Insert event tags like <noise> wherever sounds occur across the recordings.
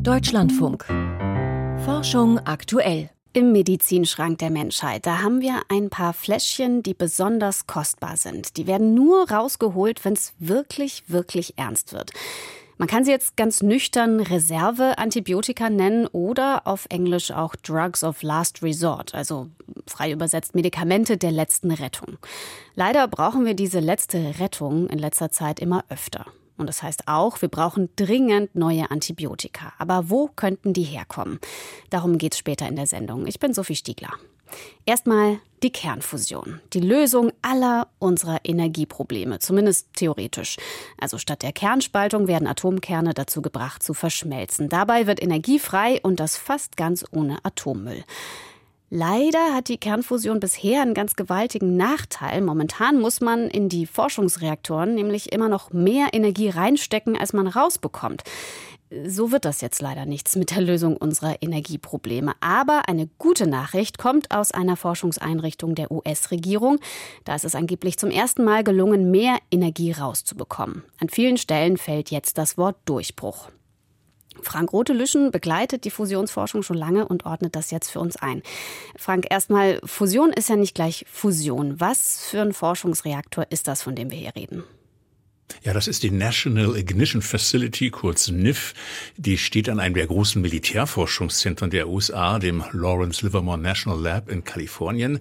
Deutschlandfunk. Forschung aktuell. Im Medizinschrank der Menschheit, da haben wir ein paar Fläschchen, die besonders kostbar sind. Die werden nur rausgeholt, wenn es wirklich, wirklich ernst wird. Man kann sie jetzt ganz nüchtern Reserve-Antibiotika nennen oder auf Englisch auch Drugs of Last Resort, also frei übersetzt Medikamente der letzten Rettung. Leider brauchen wir diese letzte Rettung in letzter Zeit immer öfter. Und das heißt auch, wir brauchen dringend neue Antibiotika. Aber wo könnten die herkommen? Darum geht es später in der Sendung. Ich bin Sophie Stiegler. Erstmal die Kernfusion. Die Lösung aller unserer Energieprobleme, zumindest theoretisch. Also statt der Kernspaltung werden Atomkerne dazu gebracht zu verschmelzen. Dabei wird Energie frei und das fast ganz ohne Atommüll. Leider hat die Kernfusion bisher einen ganz gewaltigen Nachteil. Momentan muss man in die Forschungsreaktoren nämlich immer noch mehr Energie reinstecken, als man rausbekommt. So wird das jetzt leider nichts mit der Lösung unserer Energieprobleme. Aber eine gute Nachricht kommt aus einer Forschungseinrichtung der US-Regierung. Da ist es angeblich zum ersten Mal gelungen, mehr Energie rauszubekommen. An vielen Stellen fällt jetzt das Wort Durchbruch. Frank Rotelüschen begleitet die Fusionsforschung schon lange und ordnet das jetzt für uns ein. Frank, erstmal, Fusion ist ja nicht gleich Fusion. Was für ein Forschungsreaktor ist das, von dem wir hier reden? Ja, das ist die National Ignition Facility, kurz NIF. Die steht an einem der großen Militärforschungszentren der USA, dem Lawrence Livermore National Lab in Kalifornien.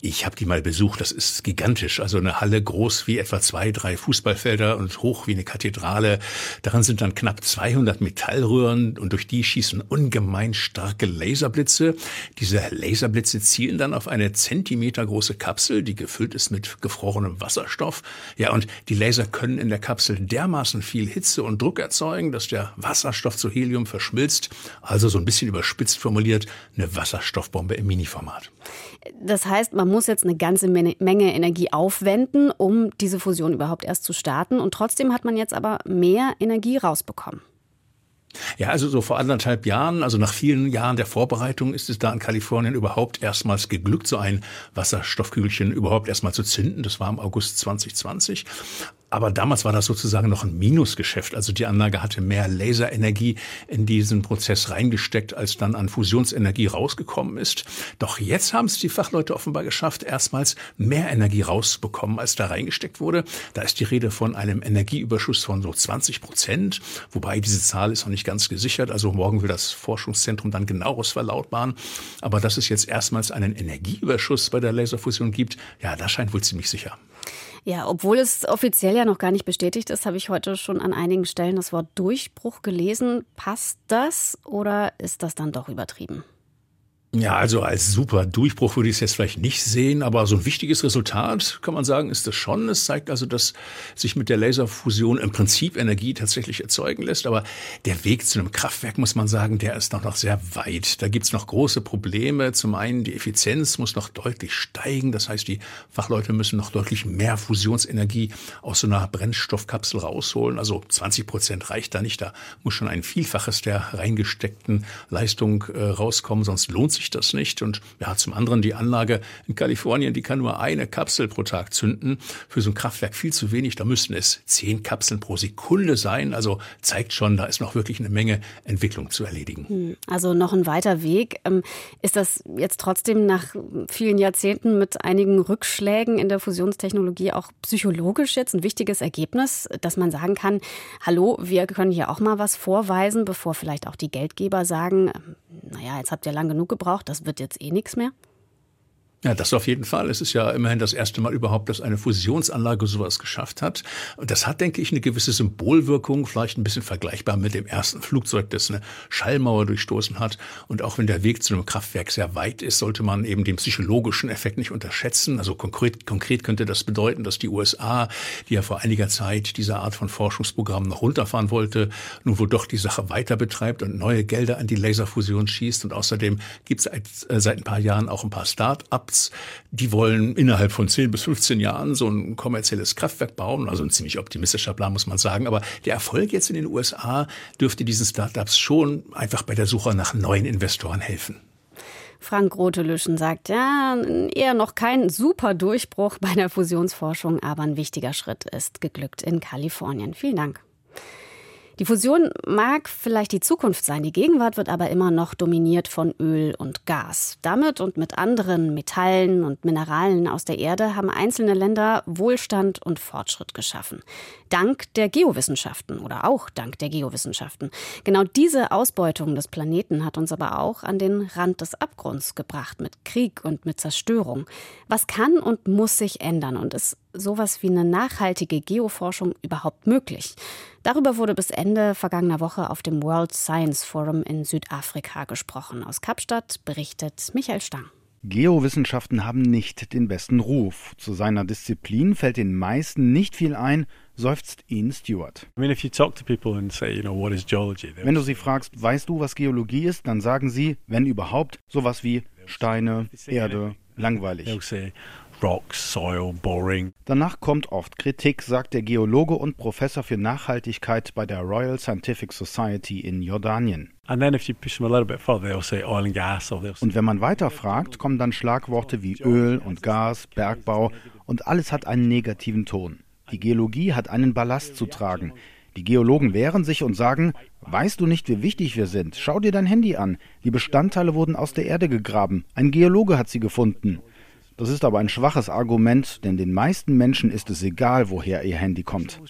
Ich habe die mal besucht. Das ist gigantisch. Also eine Halle groß wie etwa zwei, drei Fußballfelder und hoch wie eine Kathedrale. Daran sind dann knapp 200 Metallröhren und durch die schießen ungemein starke Laserblitze. Diese Laserblitze zielen dann auf eine zentimetergroße Kapsel, die gefüllt ist mit gefrorenem Wasserstoff. Ja, und die Laser können in der Kapsel dermaßen viel Hitze und Druck erzeugen, dass der Wasserstoff zu Helium verschmilzt. Also so ein bisschen überspitzt formuliert, eine Wasserstoffbombe im Mini-Format. Das heißt, man muss jetzt eine ganze Menge Energie aufwenden, um diese Fusion überhaupt erst zu starten. Und trotzdem hat man jetzt aber mehr Energie rausbekommen. Ja, also so vor anderthalb Jahren, also nach vielen Jahren der Vorbereitung, ist es da in Kalifornien überhaupt erstmals geglückt, so ein Wasserstoffkügelchen überhaupt erstmal zu zünden. Das war im August 2020. Aber damals war das sozusagen noch ein Minusgeschäft. Also die Anlage hatte mehr Laserenergie in diesen Prozess reingesteckt, als dann an Fusionsenergie rausgekommen ist. Doch jetzt haben es die Fachleute offenbar geschafft, erstmals mehr Energie rauszubekommen, als da reingesteckt wurde. Da ist die Rede von einem Energieüberschuss von so 20 Prozent. Wobei diese Zahl ist noch nicht ganz gesichert. Also morgen will das Forschungszentrum dann genaueres verlautbaren. Aber dass es jetzt erstmals einen Energieüberschuss bei der Laserfusion gibt, ja, das scheint wohl ziemlich sicher. Ja, obwohl es offiziell ja noch gar nicht bestätigt ist, habe ich heute schon an einigen Stellen das Wort Durchbruch gelesen. Passt das oder ist das dann doch übertrieben? Ja, also als super Durchbruch würde ich es jetzt vielleicht nicht sehen, aber so ein wichtiges Resultat kann man sagen, ist das schon. Es zeigt also, dass sich mit der Laserfusion im Prinzip Energie tatsächlich erzeugen lässt. Aber der Weg zu einem Kraftwerk, muss man sagen, der ist noch, noch sehr weit. Da gibt's noch große Probleme. Zum einen, die Effizienz muss noch deutlich steigen. Das heißt, die Fachleute müssen noch deutlich mehr Fusionsenergie aus so einer Brennstoffkapsel rausholen. Also 20 Prozent reicht da nicht. Da muss schon ein Vielfaches der reingesteckten Leistung äh, rauskommen, sonst lohnt sich sich das nicht. Und ja, zum anderen die Anlage in Kalifornien, die kann nur eine Kapsel pro Tag zünden. Für so ein Kraftwerk viel zu wenig. Da müssten es zehn Kapseln pro Sekunde sein. Also zeigt schon, da ist noch wirklich eine Menge Entwicklung zu erledigen. Hm, also noch ein weiter Weg. Ähm, ist das jetzt trotzdem nach vielen Jahrzehnten mit einigen Rückschlägen in der Fusionstechnologie auch psychologisch jetzt ein wichtiges Ergebnis, dass man sagen kann, hallo, wir können hier auch mal was vorweisen, bevor vielleicht auch die Geldgeber sagen, ähm, naja, jetzt habt ihr lang genug gebraucht, das wird jetzt eh nichts mehr? Ja, das auf jeden Fall. Es ist ja immerhin das erste Mal überhaupt, dass eine Fusionsanlage sowas geschafft hat. Und das hat, denke ich, eine gewisse Symbolwirkung, vielleicht ein bisschen vergleichbar mit dem ersten Flugzeug, das eine Schallmauer durchstoßen hat. Und auch wenn der Weg zu einem Kraftwerk sehr weit ist, sollte man eben den psychologischen Effekt nicht unterschätzen. Also konkret, konkret könnte das bedeuten, dass die USA, die ja vor einiger Zeit diese Art von Forschungsprogrammen noch runterfahren wollte, nun wohl doch die Sache weiter betreibt und neue Gelder an die Laserfusion schießt. Und außerdem gibt es äh, seit ein paar Jahren auch ein paar Start-ups, Startups, die wollen innerhalb von 10 bis 15 Jahren so ein kommerzielles Kraftwerk bauen. Also ein ziemlich optimistischer Plan, muss man sagen. Aber der Erfolg jetzt in den USA dürfte diesen Startups schon einfach bei der Suche nach neuen Investoren helfen. Frank Rotelüschen sagt, ja, eher noch kein super Durchbruch bei der Fusionsforschung, aber ein wichtiger Schritt ist geglückt in Kalifornien. Vielen Dank. Die Fusion mag vielleicht die Zukunft sein, die Gegenwart wird aber immer noch dominiert von Öl und Gas. Damit und mit anderen Metallen und Mineralen aus der Erde haben einzelne Länder Wohlstand und Fortschritt geschaffen. Dank der Geowissenschaften oder auch dank der Geowissenschaften. Genau diese Ausbeutung des Planeten hat uns aber auch an den Rand des Abgrunds gebracht mit Krieg und mit Zerstörung. Was kann und muss sich ändern und ist sowas wie eine nachhaltige Geoforschung überhaupt möglich? Darüber wurde bis Ende vergangener Woche auf dem World Science Forum in Südafrika gesprochen. Aus Kapstadt berichtet Michael Stang. Geowissenschaften haben nicht den besten Ruf. Zu seiner Disziplin fällt den meisten nicht viel ein, seufzt Ian Stewart. Wenn du sie fragst, weißt du, was Geologie ist, dann sagen sie, wenn überhaupt, sowas wie Steine, Erde, langweilig. Rocks, soil, boring. Danach kommt oft Kritik, sagt der Geologe und Professor für Nachhaltigkeit bei der Royal Scientific Society in Jordanien. Und wenn man weiter fragt, kommen dann Schlagworte wie Öl und Gas, Bergbau und alles hat einen negativen Ton. Die Geologie hat einen Ballast zu tragen. Die Geologen wehren sich und sagen, weißt du nicht, wie wichtig wir sind? Schau dir dein Handy an. Die Bestandteile wurden aus der Erde gegraben. Ein Geologe hat sie gefunden. Das ist aber ein schwaches Argument, denn den meisten Menschen ist es egal, woher ihr Handy kommt.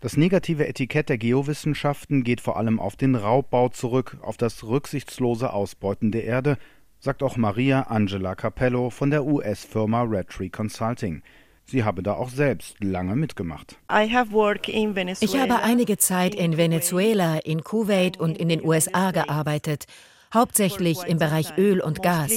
Das negative Etikett der Geowissenschaften geht vor allem auf den Raubbau zurück, auf das rücksichtslose Ausbeuten der Erde, sagt auch Maria Angela Capello von der US-Firma Redtree Consulting. Sie habe da auch selbst lange mitgemacht. Ich habe einige Zeit in Venezuela, in Kuwait und in den USA gearbeitet hauptsächlich im Bereich Öl und Gas.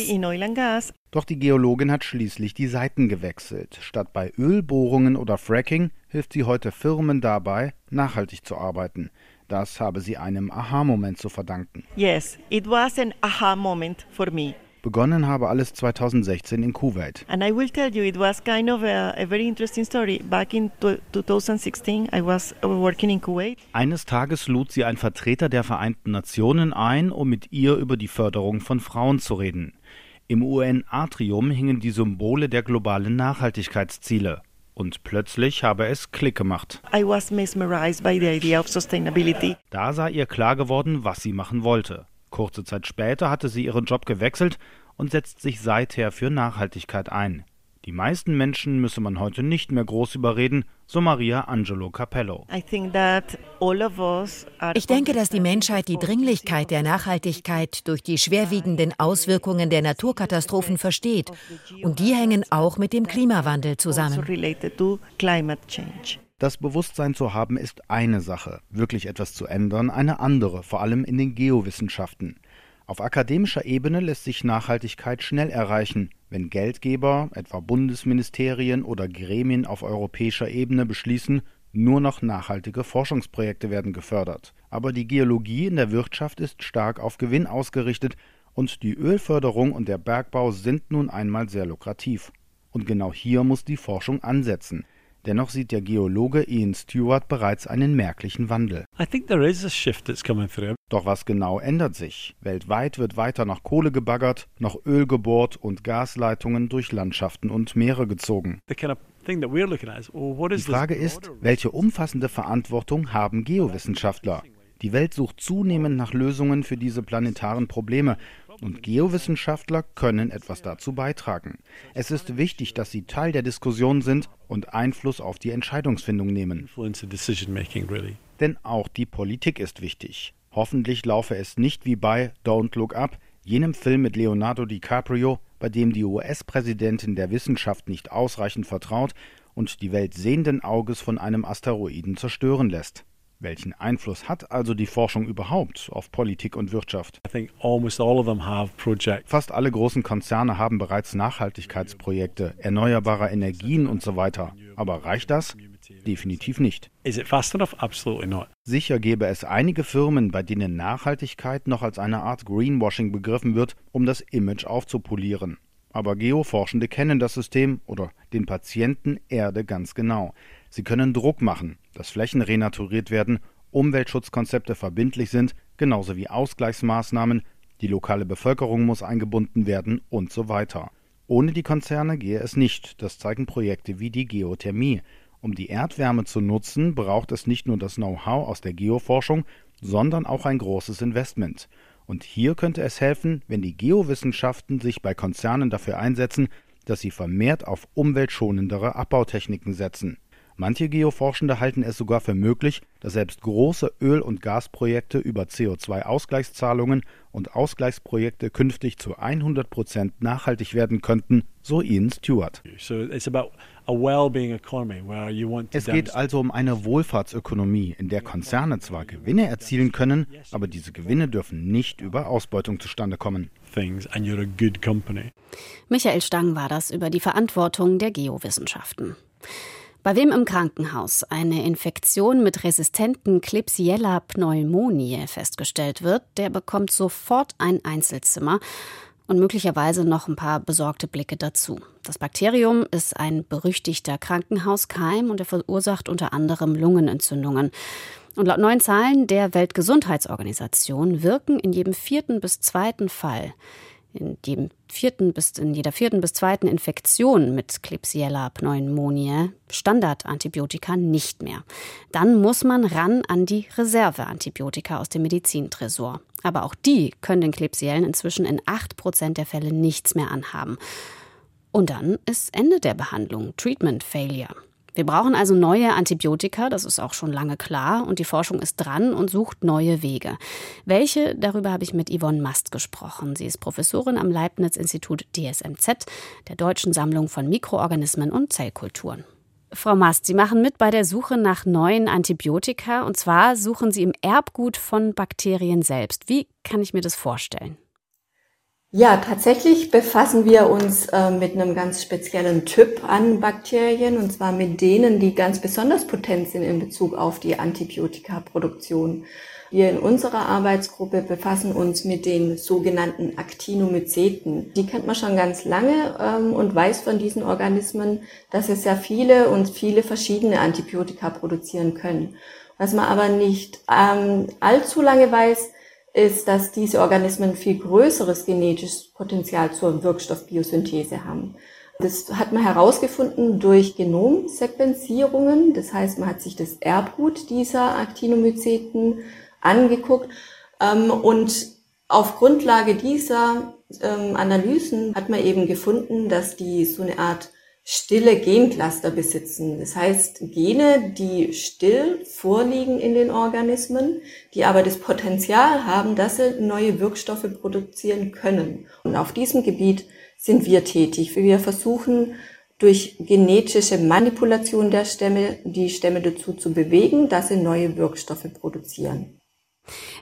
Doch die Geologin hat schließlich die Seiten gewechselt. Statt bei Ölbohrungen oder Fracking hilft sie heute Firmen dabei, nachhaltig zu arbeiten. Das habe sie einem Aha-Moment zu verdanken. Yes, it was an aha-moment for me. Begonnen habe alles 2016 in Kuwait. And I will tell you, it was kind of a, a very interesting story. Back in 2016, I was working in Kuwait. Eines Tages lud sie ein Vertreter der Vereinten Nationen ein, um mit ihr über die Förderung von Frauen zu reden. Im UN-Atrium hingen die Symbole der globalen Nachhaltigkeitsziele. Und plötzlich habe es Klick gemacht. I was mesmerized by the idea of sustainability. Da sei ihr klar geworden, was sie machen wollte. Kurze Zeit später hatte sie ihren Job gewechselt und setzt sich seither für Nachhaltigkeit ein. Die meisten Menschen müsse man heute nicht mehr groß überreden, so Maria Angelo Capello. Ich denke, dass die Menschheit die Dringlichkeit der Nachhaltigkeit durch die schwerwiegenden Auswirkungen der Naturkatastrophen versteht. Und die hängen auch mit dem Klimawandel zusammen. Das Bewusstsein zu haben ist eine Sache, wirklich etwas zu ändern eine andere, vor allem in den Geowissenschaften. Auf akademischer Ebene lässt sich Nachhaltigkeit schnell erreichen, wenn Geldgeber, etwa Bundesministerien oder Gremien auf europäischer Ebene beschließen, nur noch nachhaltige Forschungsprojekte werden gefördert. Aber die Geologie in der Wirtschaft ist stark auf Gewinn ausgerichtet und die Ölförderung und der Bergbau sind nun einmal sehr lukrativ. Und genau hier muss die Forschung ansetzen. Dennoch sieht der Geologe Ian Stewart bereits einen merklichen Wandel. Doch was genau ändert sich? Weltweit wird weiter nach Kohle gebaggert, nach Öl gebohrt und Gasleitungen durch Landschaften und Meere gezogen. Die Frage ist, welche umfassende Verantwortung haben Geowissenschaftler? Die Welt sucht zunehmend nach Lösungen für diese planetaren Probleme und Geowissenschaftler können etwas dazu beitragen. Es ist wichtig, dass sie Teil der Diskussion sind und Einfluss auf die Entscheidungsfindung nehmen. Denn auch die Politik ist wichtig. Hoffentlich laufe es nicht wie bei Don't Look Up, jenem Film mit Leonardo DiCaprio, bei dem die US-Präsidentin der Wissenschaft nicht ausreichend vertraut und die Welt sehenden Auges von einem Asteroiden zerstören lässt. Welchen Einfluss hat also die Forschung überhaupt auf Politik und Wirtschaft? Fast alle großen Konzerne haben bereits Nachhaltigkeitsprojekte, erneuerbare Energien und so weiter. Aber reicht das? Definitiv nicht. Sicher gäbe es einige Firmen, bei denen Nachhaltigkeit noch als eine Art Greenwashing begriffen wird, um das Image aufzupolieren. Aber Geoforschende kennen das System oder den Patienten Erde ganz genau. Sie können Druck machen, dass Flächen renaturiert werden, Umweltschutzkonzepte verbindlich sind, genauso wie Ausgleichsmaßnahmen, die lokale Bevölkerung muss eingebunden werden und so weiter. Ohne die Konzerne gehe es nicht, das zeigen Projekte wie die Geothermie. Um die Erdwärme zu nutzen, braucht es nicht nur das Know-how aus der Geoforschung, sondern auch ein großes Investment. Und hier könnte es helfen, wenn die Geowissenschaften sich bei Konzernen dafür einsetzen, dass sie vermehrt auf umweltschonendere Abbautechniken setzen. Manche Geoforschende halten es sogar für möglich, dass selbst große Öl- und Gasprojekte über CO2-Ausgleichszahlungen und Ausgleichsprojekte künftig zu 100 Prozent nachhaltig werden könnten, so Ian Stewart. Es geht also um eine Wohlfahrtsökonomie, in der Konzerne zwar Gewinne erzielen können, aber diese Gewinne dürfen nicht über Ausbeutung zustande kommen. Michael Stang war das über die Verantwortung der Geowissenschaften. Bei wem im Krankenhaus eine Infektion mit resistenten Klebsiella pneumoniae festgestellt wird, der bekommt sofort ein Einzelzimmer und möglicherweise noch ein paar besorgte Blicke dazu. Das Bakterium ist ein berüchtigter Krankenhauskeim und er verursacht unter anderem Lungenentzündungen. Und laut neuen Zahlen der Weltgesundheitsorganisation wirken in jedem vierten bis zweiten Fall in, jedem vierten bis, in jeder vierten bis zweiten Infektion mit Klebsiella pneumoniae Standardantibiotika nicht mehr. Dann muss man ran an die Reserveantibiotika aus dem Medizintresor. Aber auch die können den Klebsiellen inzwischen in acht Prozent der Fälle nichts mehr anhaben. Und dann ist Ende der Behandlung, Treatment Failure. Wir brauchen also neue Antibiotika, das ist auch schon lange klar, und die Forschung ist dran und sucht neue Wege. Welche? Darüber habe ich mit Yvonne Mast gesprochen. Sie ist Professorin am Leibniz-Institut DSMZ, der Deutschen Sammlung von Mikroorganismen und Zellkulturen. Frau Mast, Sie machen mit bei der Suche nach neuen Antibiotika, und zwar suchen Sie im Erbgut von Bakterien selbst. Wie kann ich mir das vorstellen? Ja, tatsächlich befassen wir uns äh, mit einem ganz speziellen Typ an Bakterien, und zwar mit denen, die ganz besonders potent sind in Bezug auf die Antibiotikaproduktion. Wir in unserer Arbeitsgruppe befassen uns mit den sogenannten Actinomyceten. Die kennt man schon ganz lange ähm, und weiß von diesen Organismen, dass es sehr viele und viele verschiedene Antibiotika produzieren können. Was man aber nicht ähm, allzu lange weiß, ist, dass diese Organismen viel größeres genetisches Potenzial zur Wirkstoffbiosynthese haben. Das hat man herausgefunden durch Genomsequenzierungen. Das heißt, man hat sich das Erbgut dieser Actinomyceten angeguckt ähm, und auf Grundlage dieser ähm, Analysen hat man eben gefunden, dass die so eine Art stille Gencluster besitzen. Das heißt, Gene, die still vorliegen in den Organismen, die aber das Potenzial haben, dass sie neue Wirkstoffe produzieren können. Und auf diesem Gebiet sind wir tätig. Wir versuchen durch genetische Manipulation der Stämme die Stämme dazu zu bewegen, dass sie neue Wirkstoffe produzieren.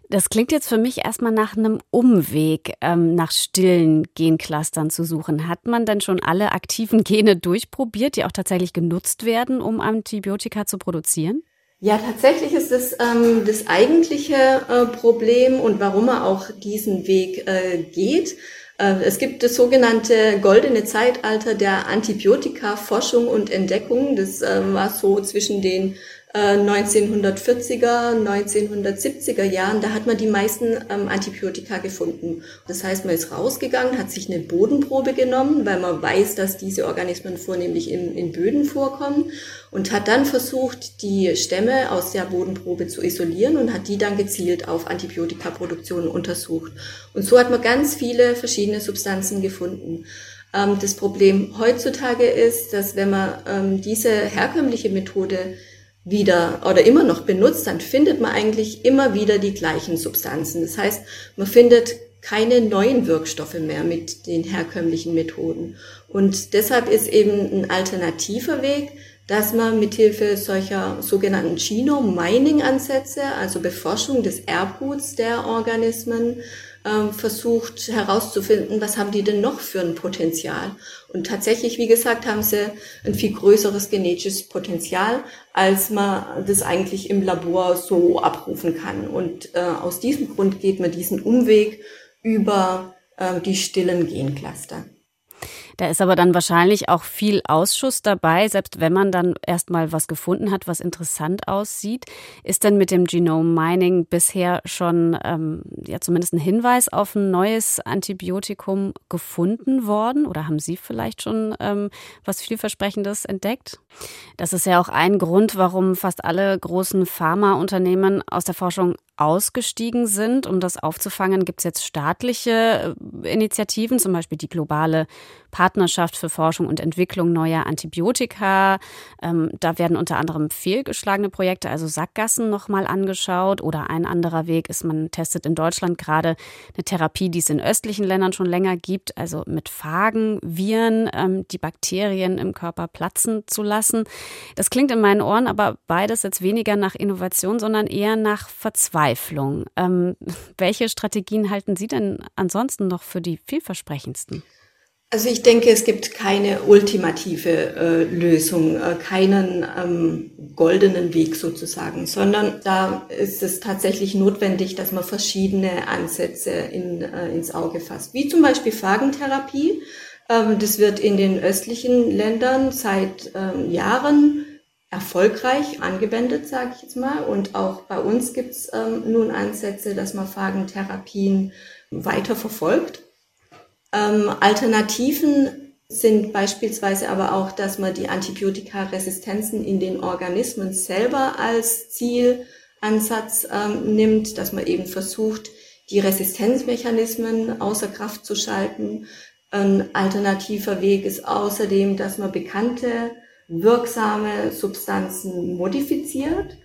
Das klingt jetzt für mich erstmal nach einem Umweg, ähm, nach stillen Genclustern zu suchen. Hat man denn schon alle aktiven Gene durchprobiert, die auch tatsächlich genutzt werden, um Antibiotika zu produzieren? Ja, tatsächlich ist es ähm, das eigentliche äh, Problem und warum man auch diesen Weg äh, geht. Äh, es gibt das sogenannte goldene Zeitalter der Antibiotika-Forschung und Entdeckung. Das äh, war so zwischen den 1940er, äh, 1970er Jahren, da hat man die meisten ähm, Antibiotika gefunden. Das heißt, man ist rausgegangen, hat sich eine Bodenprobe genommen, weil man weiß, dass diese Organismen vornehmlich in, in Böden vorkommen und hat dann versucht, die Stämme aus der Bodenprobe zu isolieren und hat die dann gezielt auf Antibiotikaproduktion untersucht. Und so hat man ganz viele verschiedene Substanzen gefunden. Ähm, das Problem heutzutage ist, dass wenn man ähm, diese herkömmliche Methode wieder oder immer noch benutzt, dann findet man eigentlich immer wieder die gleichen Substanzen. Das heißt, man findet keine neuen Wirkstoffe mehr mit den herkömmlichen Methoden. Und deshalb ist eben ein alternativer Weg, dass man mithilfe solcher sogenannten Genome-Mining-Ansätze, also Beforschung des Erbguts der Organismen, ähm, versucht herauszufinden, was haben die denn noch für ein Potenzial. Und tatsächlich, wie gesagt, haben sie ein viel größeres genetisches Potenzial, als man das eigentlich im Labor so abrufen kann. Und äh, aus diesem Grund geht man diesen Umweg über äh, die stillen Gencluster. Da ist aber dann wahrscheinlich auch viel Ausschuss dabei, selbst wenn man dann erstmal was gefunden hat, was interessant aussieht. Ist denn mit dem Genome Mining bisher schon ähm, ja zumindest ein Hinweis auf ein neues Antibiotikum gefunden worden? Oder haben Sie vielleicht schon ähm, was vielversprechendes entdeckt? Das ist ja auch ein Grund, warum fast alle großen Pharmaunternehmen aus der Forschung ausgestiegen sind. Um das aufzufangen, gibt es jetzt staatliche äh, Initiativen, zum Beispiel die globale Partnerschaft für Forschung und Entwicklung neuer Antibiotika. Ähm, da werden unter anderem fehlgeschlagene Projekte, also Sackgassen, nochmal angeschaut. Oder ein anderer Weg ist, man testet in Deutschland gerade eine Therapie, die es in östlichen Ländern schon länger gibt, also mit Phagen, Viren, ähm, die Bakterien im Körper platzen zu lassen. Das klingt in meinen Ohren aber beides jetzt weniger nach Innovation, sondern eher nach Verzweiflung. Ähm, <laughs> welche Strategien halten Sie denn ansonsten noch für die vielversprechendsten? Also ich denke, es gibt keine ultimative äh, Lösung, äh, keinen ähm, goldenen Weg sozusagen, sondern da ist es tatsächlich notwendig, dass man verschiedene Ansätze in, äh, ins Auge fasst, wie zum Beispiel Phagentherapie. Ähm, das wird in den östlichen Ländern seit ähm, Jahren erfolgreich angewendet, sage ich jetzt mal. Und auch bei uns gibt es ähm, nun Ansätze, dass man Phagentherapien weiter verfolgt. Ähm, Alternativen sind beispielsweise aber auch, dass man die Antibiotikaresistenzen in den Organismen selber als Zielansatz ähm, nimmt, dass man eben versucht, die Resistenzmechanismen außer Kraft zu schalten. Ein alternativer Weg ist außerdem, dass man bekannte wirksame Substanzen modifiziert,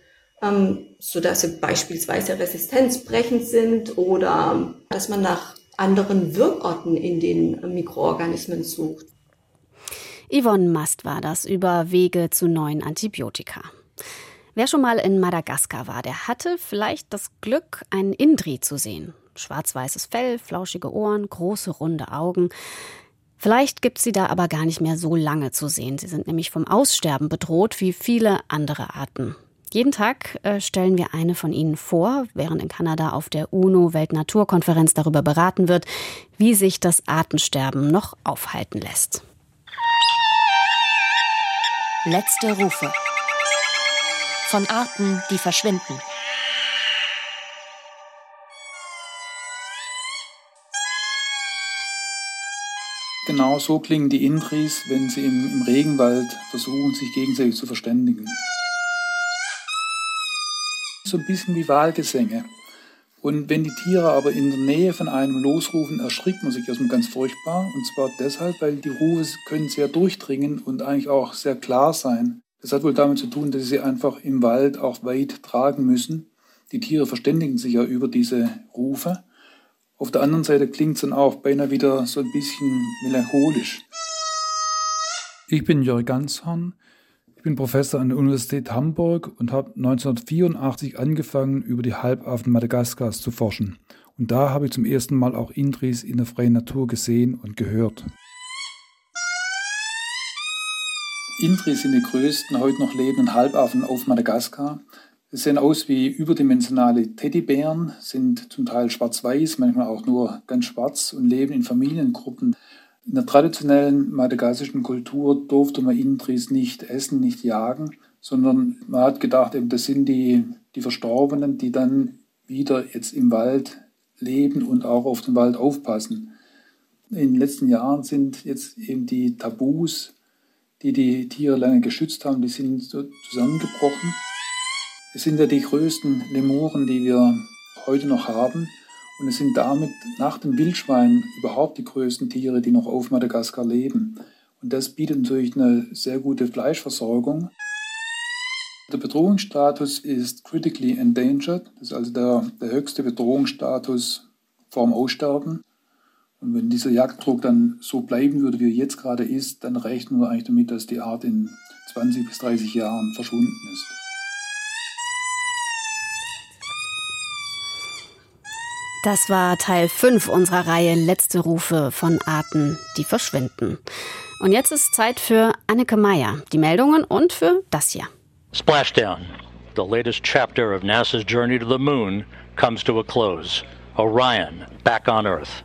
ähm, so dass sie beispielsweise resistenzbrechend sind oder dass man nach anderen Wirkorten in den Mikroorganismen sucht. Yvonne Mast war das über Wege zu neuen Antibiotika. Wer schon mal in Madagaskar war, der hatte vielleicht das Glück, einen Indri zu sehen. Schwarz-weißes Fell, flauschige Ohren, große runde Augen. Vielleicht gibt sie da aber gar nicht mehr so lange zu sehen. Sie sind nämlich vom Aussterben bedroht, wie viele andere Arten. Jeden Tag äh, stellen wir eine von ihnen vor, während in Kanada auf der UNO-Weltnaturkonferenz darüber beraten wird, wie sich das Artensterben noch aufhalten lässt. Letzte Rufe. Von Arten, die verschwinden. Genau so klingen die Indris, wenn sie im, im Regenwald versuchen, sich gegenseitig zu verständigen so ein bisschen wie Wahlgesänge. Und wenn die Tiere aber in der Nähe von einem losrufen, erschrickt man sich erstmal ganz furchtbar. Und zwar deshalb, weil die Rufe können sehr durchdringen und eigentlich auch sehr klar sein. Das hat wohl damit zu tun, dass sie einfach im Wald auch weit tragen müssen. Die Tiere verständigen sich ja über diese Rufe. Auf der anderen Seite klingt es dann auch beinahe wieder so ein bisschen melancholisch. Ich bin Jörg Ganshorn. Ich bin Professor an der Universität Hamburg und habe 1984 angefangen, über die Halbaffen Madagaskars zu forschen. Und da habe ich zum ersten Mal auch Indris in der freien Natur gesehen und gehört. Indris sind die größten heute noch lebenden Halbaffen auf Madagaskar. Sie sehen aus wie überdimensionale Teddybären, sind zum Teil schwarz-weiß, manchmal auch nur ganz schwarz und leben in Familiengruppen. In der traditionellen madagassischen Kultur durfte man Indris nicht essen, nicht jagen, sondern man hat gedacht, eben, das sind die, die Verstorbenen, die dann wieder jetzt im Wald leben und auch auf den Wald aufpassen. In den letzten Jahren sind jetzt eben die Tabus, die die Tiere lange geschützt haben, die sind zusammengebrochen. Es sind ja die größten Lemuren, die wir heute noch haben. Und es sind damit nach dem Wildschwein überhaupt die größten Tiere, die noch auf Madagaskar leben. Und das bietet natürlich eine sehr gute Fleischversorgung. Der Bedrohungsstatus ist critically endangered. Das ist also der, der höchste Bedrohungsstatus vorm Aussterben. Und wenn dieser Jagddruck dann so bleiben würde, wie er jetzt gerade ist, dann rechnen wir eigentlich damit, dass die Art in 20 bis 30 Jahren verschwunden ist. Das war Teil 5 unserer Reihe Letzte Rufe von Arten, die verschwinden. Und jetzt ist Zeit für Anneke Meyer, die Meldungen und für das hier. Splashdown. The latest chapter of NASA's journey to the moon comes to a close. Orion back on Earth.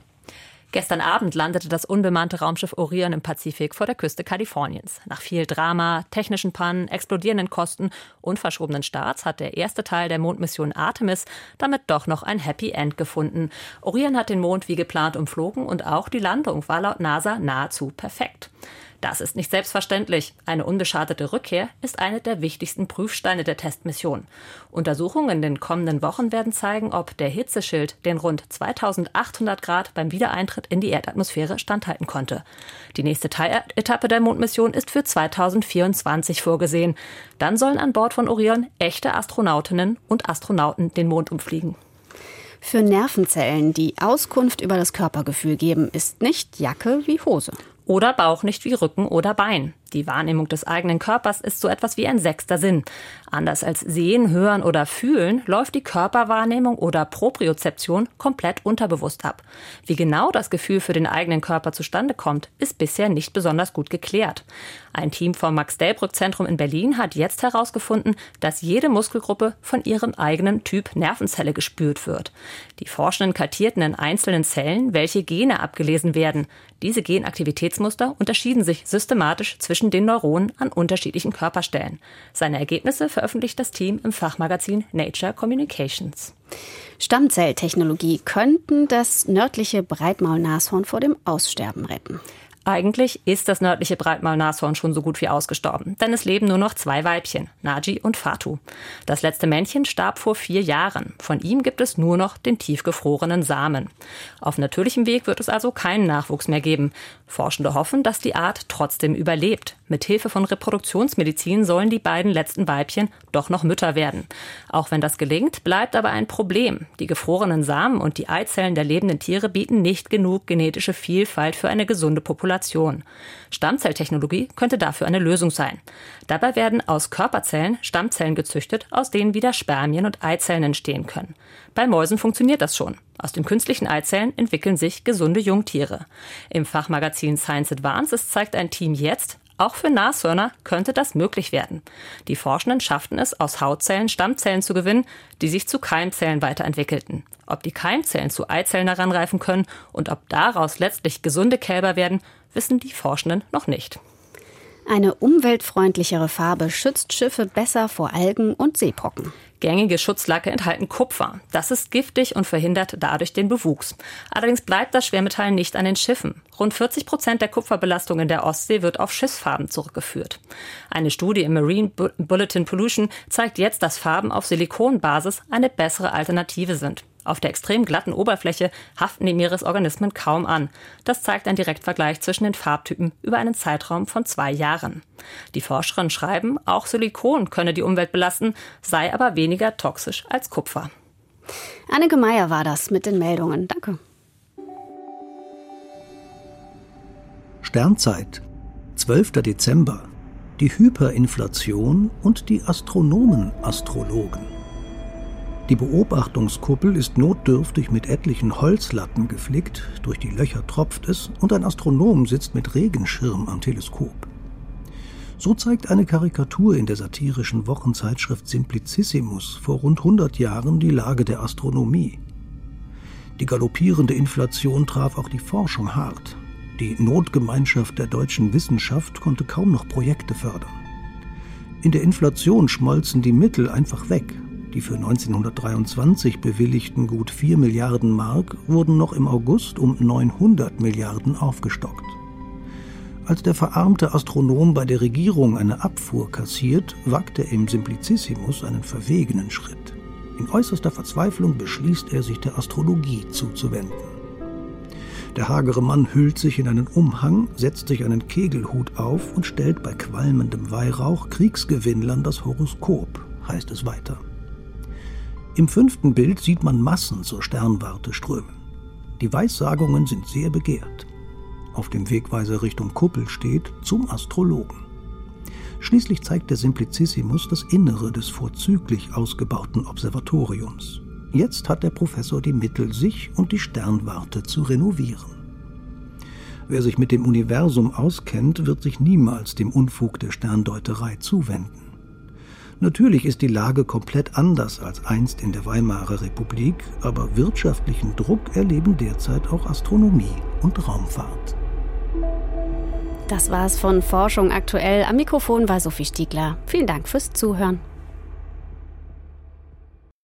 Gestern Abend landete das unbemannte Raumschiff Orion im Pazifik vor der Küste Kaliforniens. Nach viel Drama, technischen Pannen, explodierenden Kosten und verschobenen Starts hat der erste Teil der Mondmission Artemis damit doch noch ein Happy End gefunden. Orion hat den Mond wie geplant umflogen und auch die Landung war laut NASA nahezu perfekt. Das ist nicht selbstverständlich. Eine unbeschadete Rückkehr ist eine der wichtigsten Prüfsteine der Testmission. Untersuchungen in den kommenden Wochen werden zeigen, ob der Hitzeschild den rund 2800 Grad beim Wiedereintritt in die Erdatmosphäre standhalten konnte. Die nächste Teiletappe der Mondmission ist für 2024 vorgesehen. Dann sollen an Bord von Orion echte Astronautinnen und Astronauten den Mond umfliegen. Für Nervenzellen, die Auskunft über das Körpergefühl geben, ist nicht Jacke wie Hose. Oder Bauch nicht wie Rücken oder Bein. Die Wahrnehmung des eigenen Körpers ist so etwas wie ein sechster Sinn. Anders als Sehen, Hören oder Fühlen läuft die Körperwahrnehmung oder Propriozeption komplett unterbewusst ab. Wie genau das Gefühl für den eigenen Körper zustande kommt, ist bisher nicht besonders gut geklärt. Ein Team vom Max-Delbrück-Zentrum in Berlin hat jetzt herausgefunden, dass jede Muskelgruppe von ihrem eigenen Typ Nervenzelle gespürt wird. Die Forschenden kartierten in einzelnen Zellen, welche Gene abgelesen werden. Diese Genaktivitätsmuster unterschieden sich systematisch zwischen den Neuronen an unterschiedlichen Körperstellen. Seine Ergebnisse veröffentlicht das Team im Fachmagazin Nature Communications. Stammzelltechnologie könnten das nördliche Breitmaulnashorn vor dem Aussterben retten. Eigentlich ist das nördliche Breitmaulnashorn schon so gut wie ausgestorben, denn es leben nur noch zwei Weibchen, Naji und Fatu. Das letzte Männchen starb vor vier Jahren. Von ihm gibt es nur noch den tiefgefrorenen Samen. Auf natürlichem Weg wird es also keinen Nachwuchs mehr geben. Forschende hoffen, dass die Art trotzdem überlebt. Mit Hilfe von Reproduktionsmedizin sollen die beiden letzten Weibchen doch noch Mütter werden. Auch wenn das gelingt, bleibt aber ein Problem. Die gefrorenen Samen und die Eizellen der lebenden Tiere bieten nicht genug genetische Vielfalt für eine gesunde Population. Population. Stammzelltechnologie könnte dafür eine Lösung sein. Dabei werden aus Körperzellen Stammzellen gezüchtet, aus denen wieder Spermien und Eizellen entstehen können. Bei Mäusen funktioniert das schon. Aus den künstlichen Eizellen entwickeln sich gesunde Jungtiere. Im Fachmagazin Science Advances zeigt ein Team jetzt, auch für Nashörner könnte das möglich werden. Die Forschenden schafften es, aus Hautzellen Stammzellen zu gewinnen, die sich zu Keimzellen weiterentwickelten. Ob die Keimzellen zu Eizellen heranreifen können und ob daraus letztlich gesunde Kälber werden, wissen die Forschenden noch nicht. Eine umweltfreundlichere Farbe schützt Schiffe besser vor Algen und Seebrocken. Gängige Schutzlacke enthalten Kupfer. Das ist giftig und verhindert dadurch den Bewuchs. Allerdings bleibt das Schwermetall nicht an den Schiffen. Rund 40 Prozent der Kupferbelastung in der Ostsee wird auf Schiffsfarben zurückgeführt. Eine Studie im Marine Bulletin Pollution zeigt jetzt, dass Farben auf Silikonbasis eine bessere Alternative sind. Auf der extrem glatten Oberfläche haften die Meeresorganismen kaum an. Das zeigt ein Direktvergleich zwischen den Farbtypen über einen Zeitraum von zwei Jahren. Die Forscherinnen schreiben, auch Silikon könne die Umwelt belasten, sei aber weniger toxisch als Kupfer. Anneke Meyer war das mit den Meldungen. Danke. Sternzeit, 12. Dezember. Die Hyperinflation und die Astronomen-Astrologen. Die Beobachtungskuppel ist notdürftig mit etlichen Holzlatten geflickt, durch die Löcher tropft es und ein Astronom sitzt mit Regenschirm am Teleskop. So zeigt eine Karikatur in der satirischen Wochenzeitschrift Simplicissimus vor rund 100 Jahren die Lage der Astronomie. Die galoppierende Inflation traf auch die Forschung hart. Die Notgemeinschaft der deutschen Wissenschaft konnte kaum noch Projekte fördern. In der Inflation schmolzen die Mittel einfach weg die für 1923 bewilligten gut 4 Milliarden Mark wurden noch im August um 900 Milliarden aufgestockt. Als der verarmte Astronom bei der Regierung eine Abfuhr kassiert, wagt er im Simplicissimus einen verwegenen Schritt. In äußerster Verzweiflung beschließt er, sich der Astrologie zuzuwenden. Der hagere Mann hüllt sich in einen Umhang, setzt sich einen Kegelhut auf und stellt bei qualmendem Weihrauch Kriegsgewinnlern das Horoskop, heißt es weiter. Im fünften Bild sieht man Massen zur Sternwarte strömen. Die Weissagungen sind sehr begehrt. Auf dem Wegweiser Richtung Kuppel steht zum Astrologen. Schließlich zeigt der Simplicissimus das Innere des vorzüglich ausgebauten Observatoriums. Jetzt hat der Professor die Mittel, sich und die Sternwarte zu renovieren. Wer sich mit dem Universum auskennt, wird sich niemals dem Unfug der Sterndeuterei zuwenden. Natürlich ist die Lage komplett anders als einst in der Weimarer Republik, aber wirtschaftlichen Druck erleben derzeit auch Astronomie und Raumfahrt. Das war's von Forschung aktuell. Am Mikrofon war Sophie Stiegler. Vielen Dank fürs Zuhören.